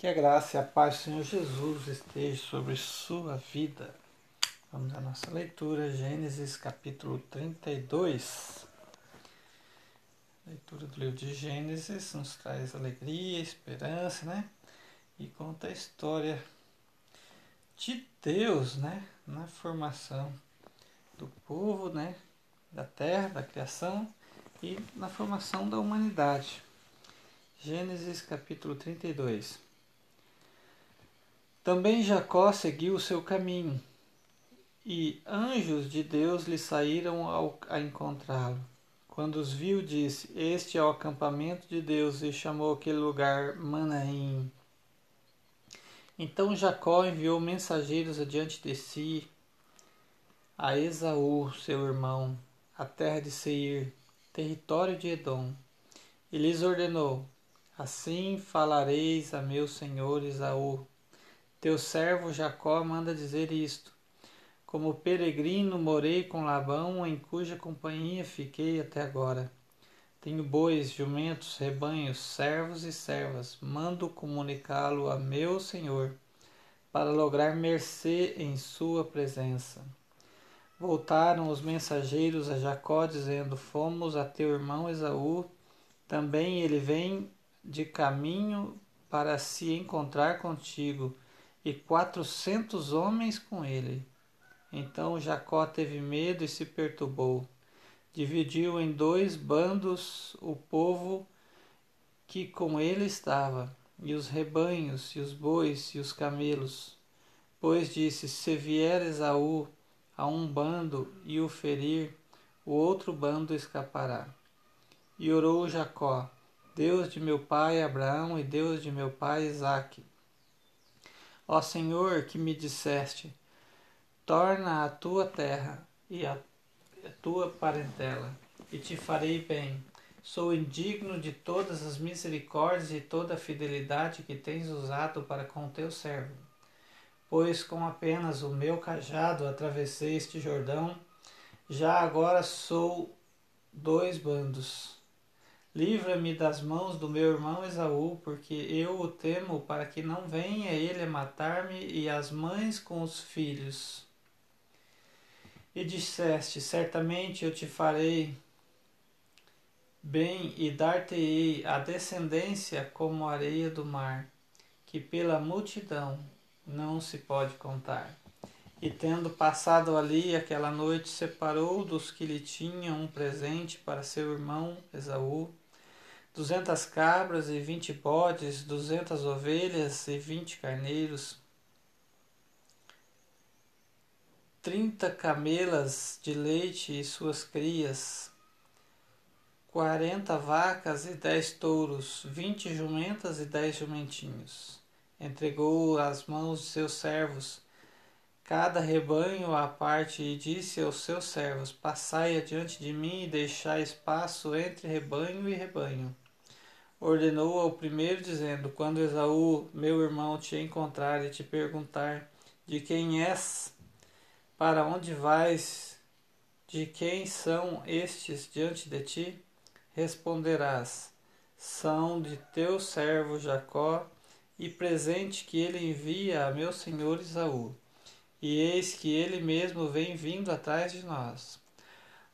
Que a graça e a paz do Senhor Jesus esteja sobre sua vida. Vamos à nossa leitura, Gênesis capítulo 32. A leitura do livro de Gênesis nos traz alegria, esperança, né? E conta a história de Deus, né? Na formação do povo, né? Da terra, da criação e na formação da humanidade. Gênesis capítulo 32. Também Jacó seguiu o seu caminho, e anjos de Deus lhe saíram ao, a encontrá-lo. Quando os viu, disse: Este é o acampamento de Deus, e chamou aquele lugar Manaim. Então Jacó enviou mensageiros adiante de si a Esaú, seu irmão, a terra de Seir, território de Edom, e lhes ordenou: Assim falareis a meu senhor Esaú, teu servo Jacó manda dizer isto: Como peregrino morei com Labão, em cuja companhia fiquei até agora. Tenho bois, jumentos, rebanhos, servos e servas. Mando comunicá-lo a meu senhor, para lograr mercê em sua presença. Voltaram os mensageiros a Jacó, dizendo: Fomos a teu irmão Esaú. Também ele vem de caminho para se encontrar contigo e quatrocentos homens com ele. Então Jacó teve medo e se perturbou. Dividiu em dois bandos o povo que com ele estava, e os rebanhos, e os bois, e os camelos. Pois disse: Se vier Esaú a um bando e o ferir, o outro bando escapará. E orou Jacó: Deus de meu pai Abraão e Deus de meu pai Isaque, Ó Senhor, que me disseste: torna a tua terra e a, tua parentela, e te farei bem. Sou indigno de todas as misericórdias e toda a fidelidade que tens usado para com teu servo. Pois com apenas o meu cajado atravessei este Jordão, já agora sou dois bandos. Livra-me das mãos do meu irmão Esaú, porque eu o temo para que não venha ele matar-me e as mães com os filhos. E disseste: Certamente eu te farei bem e dar-te-ei a descendência como a areia do mar, que pela multidão não se pode contar. E tendo passado ali aquela noite, separou dos que lhe tinham um presente para seu irmão Esaú duzentas cabras e vinte bodes, duzentas ovelhas e vinte carneiros, trinta camelas de leite e suas crias, quarenta vacas e dez touros, vinte jumentas e dez jumentinhos. Entregou às mãos de seus servos cada rebanho à parte e disse aos seus servos: Passai adiante de mim e deixai espaço entre rebanho e rebanho ordenou ao primeiro, dizendo: Quando Esaú, meu irmão, te encontrar e te perguntar de quem és, para onde vais, de quem são estes diante de ti, responderás: São de teu servo Jacó, e presente que ele envia a meu senhor Esaú. E eis que ele mesmo vem vindo atrás de nós.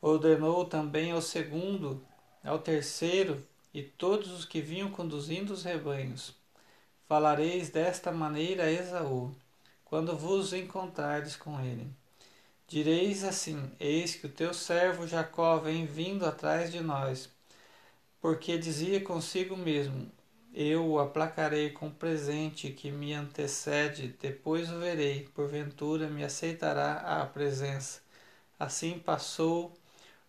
Ordenou também ao segundo, ao terceiro, e todos os que vinham conduzindo os rebanhos. Falareis desta maneira a Esaú, quando vos encontrardes com ele. Direis assim: Eis que o teu servo Jacó vem vindo atrás de nós, porque dizia consigo mesmo: Eu o aplacarei com presente que me antecede, depois o verei, porventura me aceitará a presença. Assim passou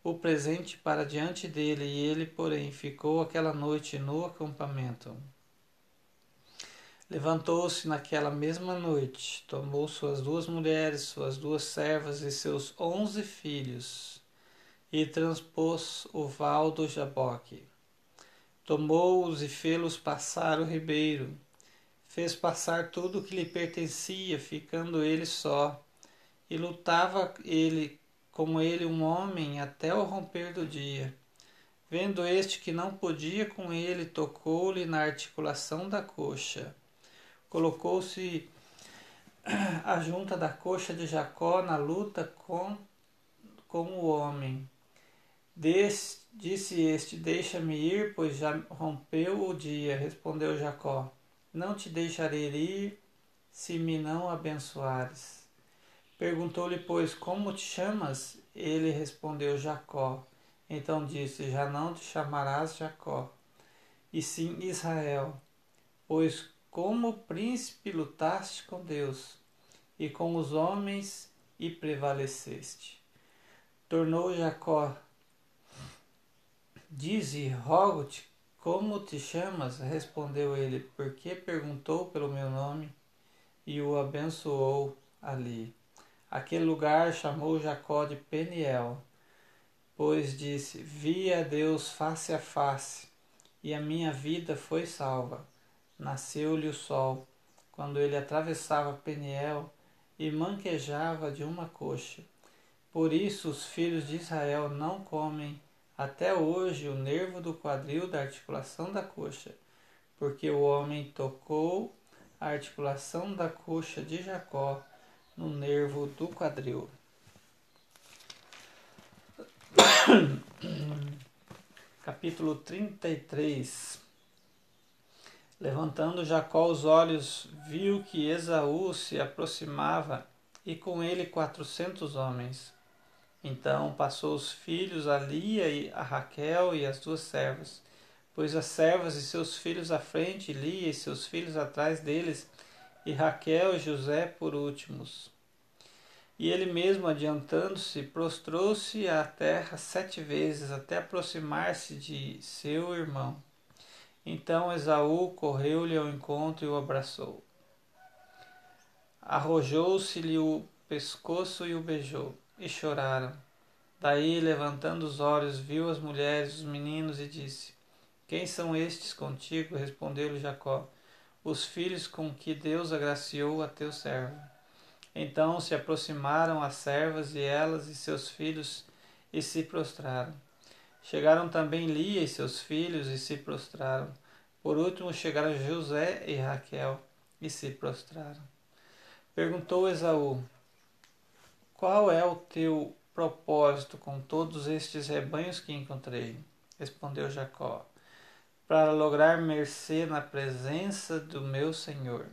o presente para diante dele, e ele, porém, ficou aquela noite no acampamento. Levantou-se naquela mesma noite, tomou suas duas mulheres, suas duas servas e seus onze filhos, e transpôs o val do Jaboque. Tomou-os e fê-los passar o ribeiro, fez passar tudo o que lhe pertencia, ficando ele só, e lutava ele como ele um homem até o romper do dia. Vendo este que não podia com ele, tocou-lhe na articulação da coxa. colocou-se a junta da coxa de Jacó na luta com, com o homem. Des, disse este: Deixa-me ir, pois já rompeu o dia. Respondeu Jacó: Não te deixarei ir se me não abençoares. Perguntou-lhe, pois, como te chamas? Ele respondeu: Jacó. Então disse: Já não te chamarás Jacó, e sim Israel, pois como príncipe lutaste com Deus e com os homens e prevaleceste. Tornou Jacó, dize, rogo-te, como te chamas? Respondeu ele, porque perguntou pelo meu nome e o abençoou ali. Aquele lugar chamou Jacó de Peniel, pois disse: Vi a Deus face a face, e a minha vida foi salva. Nasceu-lhe o sol, quando ele atravessava Peniel e manquejava de uma coxa. Por isso os filhos de Israel não comem até hoje o nervo do quadril da articulação da coxa, porque o homem tocou a articulação da coxa de Jacó no nervo do quadril. Capítulo 33 Levantando Jacó os olhos, viu que Esaú se aproximava e com ele quatrocentos homens. Então passou os filhos a Lia e a Raquel e as duas servas, pôs as servas e seus filhos à frente, Lia e seus filhos atrás deles, e Raquel e José por últimos. E ele mesmo, adiantando-se, prostrou-se à terra sete vezes até aproximar-se de seu irmão. Então Esaú correu-lhe ao encontro e o abraçou. Arrojou-se-lhe o pescoço e o beijou, e choraram. Daí, levantando os olhos, viu as mulheres, os meninos, e disse: Quem são estes contigo? Respondeu-lhe Jacó: Os filhos com que Deus agraciou a teu servo. Então se aproximaram as servas e elas e seus filhos e se prostraram. Chegaram também Lia e seus filhos e se prostraram. Por último chegaram José e Raquel e se prostraram. Perguntou Esaú: Qual é o teu propósito com todos estes rebanhos que encontrei? Respondeu Jacó: Para lograr mercê na presença do meu senhor.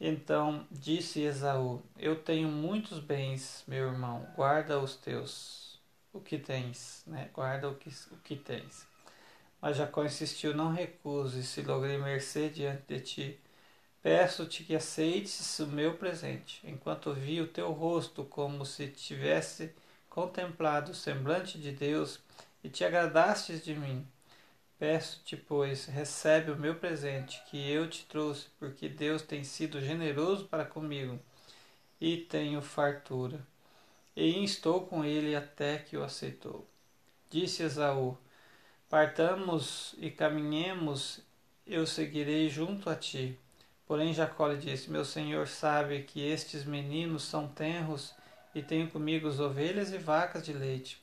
Então disse Esaú: Eu tenho muitos bens, meu irmão, guarda os teus o que tens, né? guarda o que, o que tens. Mas Jacó insistiu: Não recuse, se logrei mercê diante de ti. Peço-te que aceites o meu presente, enquanto vi o teu rosto como se tivesse contemplado o semblante de Deus e te agradastes de mim. Peço-te, pois, recebe o meu presente que eu te trouxe, porque Deus tem sido generoso para comigo e tenho fartura e instou com ele até que o aceitou. Disse Esaú: Partamos e caminhemos, eu seguirei junto a ti. Porém Jacó lhe disse: Meu senhor sabe que estes meninos são tenros e tenho comigo as ovelhas e vacas de leite.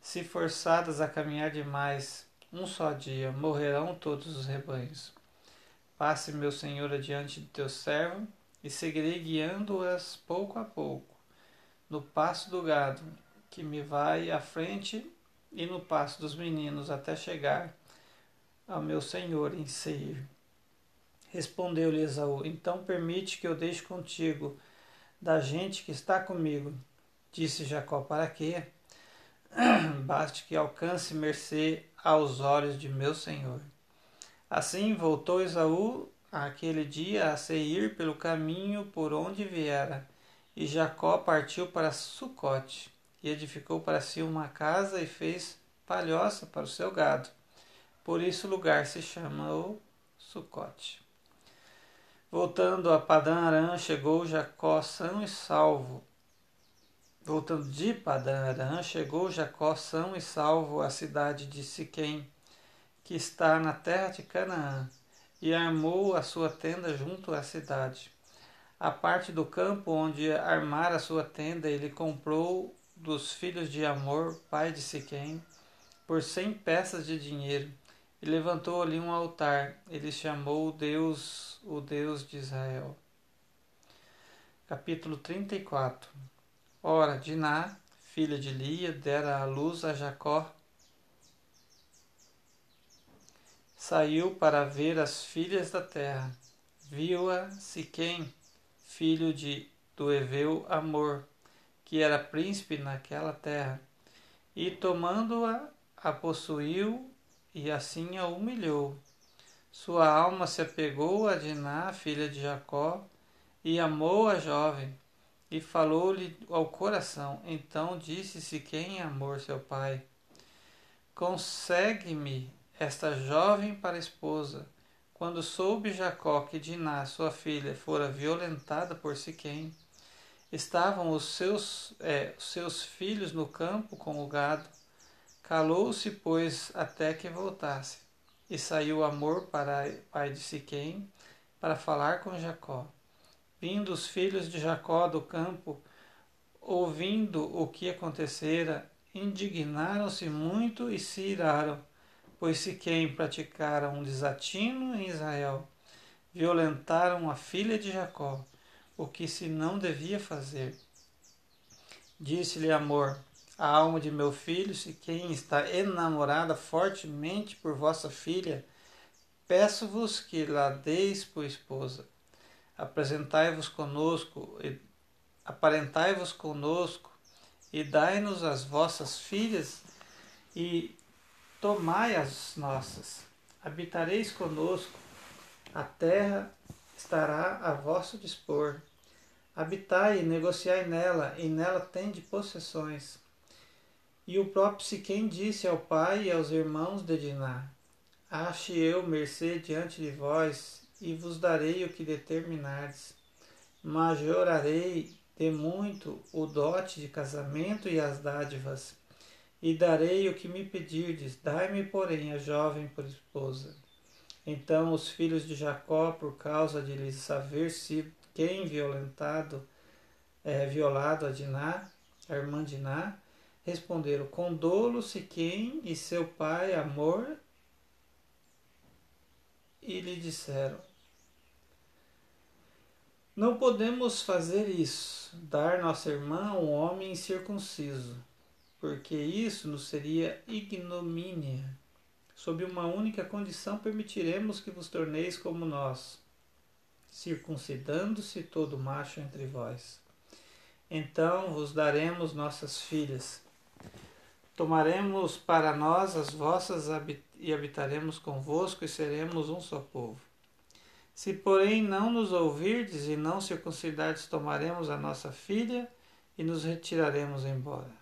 Se forçadas a caminhar demais, um só dia, morrerão todos os rebanhos. Passe, meu senhor, adiante de teu servo, e seguirei guiando-as pouco a pouco no passo do gado, que me vai à frente, e no passo dos meninos, até chegar ao meu senhor em Seir. Respondeu-lhe Esaú: Então permite que eu deixe contigo da gente que está comigo. Disse Jacó: Para quê? Baste que alcance mercê aos olhos de meu senhor. Assim voltou Esaú aquele dia a Seir pelo caminho por onde viera e Jacó partiu para Sucote e edificou para si uma casa e fez palhoça para o seu gado. Por isso o lugar se chama o Sucote. Voltando a Padã Arã, chegou Jacó são e salvo. Voltando de Padã Arã, chegou Jacó são e salvo à cidade de Siquém, que está na terra de Canaã, e armou a sua tenda junto à cidade. A parte do campo onde armara sua tenda ele comprou dos filhos de Amor, pai de Siquém, por cem peças de dinheiro, e levantou ali um altar. Ele chamou Deus, o Deus de Israel. Capítulo 34 Ora, Diná, filha de Lia, dera a luz a Jacó. Saiu para ver as filhas da terra. Viu-a Siquém, filho de do Eveu Amor, que era príncipe naquela terra, e tomando-a, a possuiu e assim a humilhou. Sua alma se apegou a Diná, filha de Jacó, e amou a jovem, e falou-lhe ao coração. Então disse-se quem amor seu pai. Consegue-me esta jovem para esposa. Quando soube Jacó que Diná, sua filha, fora violentada por Siquém, estavam os seus, é, seus filhos no campo com o gado. Calou-se, pois, até que voltasse. E saiu Amor para pai de Siquém para falar com Jacó. Vindo os filhos de Jacó do campo, ouvindo o que acontecera, indignaram-se muito e se iraram, pois Siquém praticara um desatino em Israel. Violentaram a filha de Jacó, o que se não devia fazer. Disse-lhe Amor: a alma de meu filho, se quem está enamorada fortemente por vossa filha, peço-vos que lá deis por esposa. Apresentai-vos conosco, aparentai-vos conosco, e dai-nos as vossas filhas, e tomai as nossas. Habitareis conosco, a terra estará a vosso dispor. Habitai e negociai nela, e nela tende possessões e o próprio Siquém disse ao pai e aos irmãos de Diná: Ache eu mercê diante de vós, e vos darei o que determinardes. Majorarei de muito o dote de casamento e as dádivas, e darei o que me pedirdes, dai-me, porém, a jovem por esposa. Então os filhos de Jacó, por causa de lhes haver sido quem violentado, é, violado a Diná, a irmã Diná, Responderam: Condolo-se quem e seu pai, amor. E lhe disseram: Não podemos fazer isso, dar nossa irmã um homem incircunciso, porque isso nos seria ignomínia. Sob uma única condição permitiremos que vos torneis como nós, circuncidando-se todo macho entre vós. Então vos daremos nossas filhas Tomaremos para nós as vossas e habitaremos convosco e seremos um só povo. Se, porém, não nos ouvirdes e não circuncidardes, tomaremos a nossa filha e nos retiraremos embora.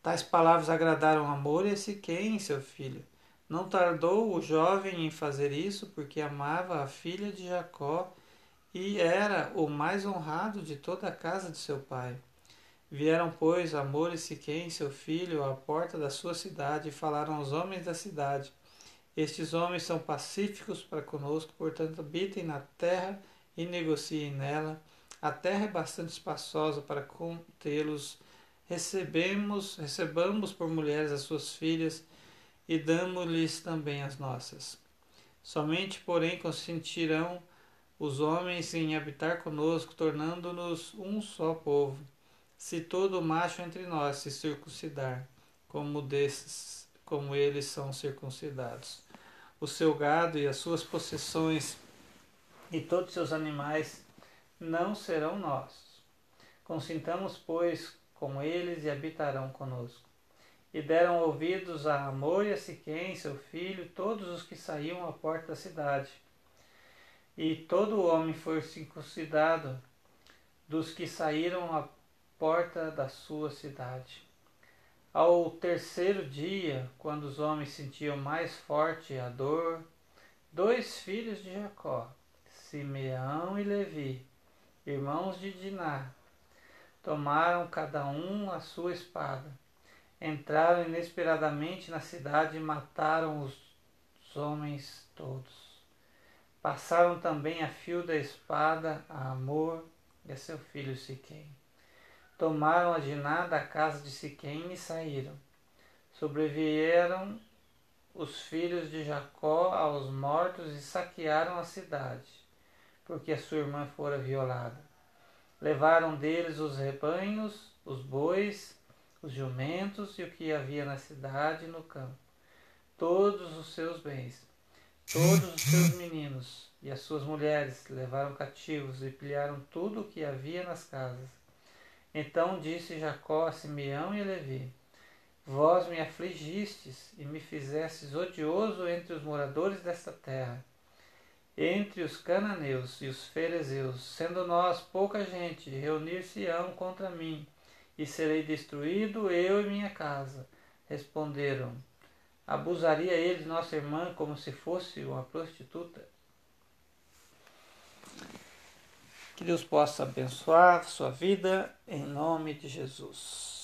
Tais palavras agradaram Amor e Siquém, seu filho. Não tardou o jovem em fazer isso, porque amava a filha de Jacó e era o mais honrado de toda a casa de seu pai. Vieram, pois, Amor e Siquém, seu filho, à porta da sua cidade, e falaram aos homens da cidade: Estes homens são pacíficos para conosco, portanto, habitem na terra e negociem nela. A terra é bastante espaçosa para contê-los. Recebemos, recebamos por mulheres as suas filhas e damos-lhes também as nossas. Somente, porém, consentirão os homens em habitar conosco, tornando-nos um só povo se todo macho entre nós se circuncidar, como desses, como eles são circuncidados. O seu gado e as suas possessões e todos os seus animais não serão nossos. Consintamos, pois, com eles e habitarão conosco. E deram ouvidos a Amor e a Siquém, seu filho, todos os que saíam à porta da cidade. E todo homem foi circuncidado dos que saíram à porta da sua cidade. Ao terceiro dia, quando os homens sentiam mais forte a dor, dois filhos de Jacó, Simeão e Levi, irmãos de Diná, tomaram cada um a sua espada, entraram inesperadamente na cidade e mataram os homens todos. Passaram também a fio da espada a Amor e a seu filho Siquém tomaram a Diná da casa de Siquém e saíram. Sobrevieram os filhos de Jacó aos mortos e saquearam a cidade, porque a sua irmã fora violada. Levaram deles os rebanhos, os bois, os jumentos e o que havia na cidade e no campo, todos os seus bens, todos os seus meninos e as suas mulheres levaram cativos e pilharam tudo o que havia nas casas. Então disse Jacó a Simeão e a Levi: Vós me afligistes e me fizestes odioso entre os moradores desta terra, entre os cananeus e os ferezeus, sendo nós pouca gente, reunir-se-ão contra mim, e serei destruído eu e minha casa. Responderam: Abusaria ele nossa irmã como se fosse uma prostituta? Que Deus possa abençoar sua vida em nome de Jesus.